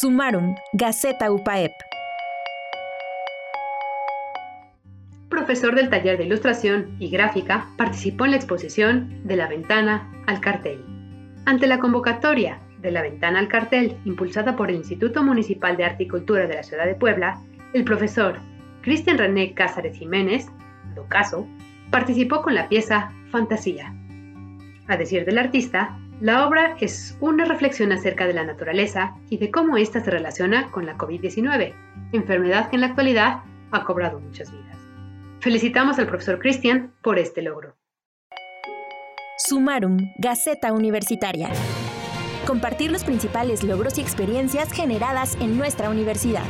Sumarum, Gaceta UPAEP. Profesor del taller de ilustración y gráfica, participó en la exposición De la ventana al cartel. Ante la convocatoria de la ventana al cartel, impulsada por el Instituto Municipal de Arte y Cultura de la Ciudad de Puebla, el profesor Cristian René Cázares Jiménez, caso, participó con la pieza Fantasía. A decir del artista, la obra es una reflexión acerca de la naturaleza y de cómo ésta se relaciona con la COVID-19, enfermedad que en la actualidad ha cobrado muchas vidas. Felicitamos al profesor Cristian por este logro. Sumarum, Gaceta Universitaria. Compartir los principales logros y experiencias generadas en nuestra universidad.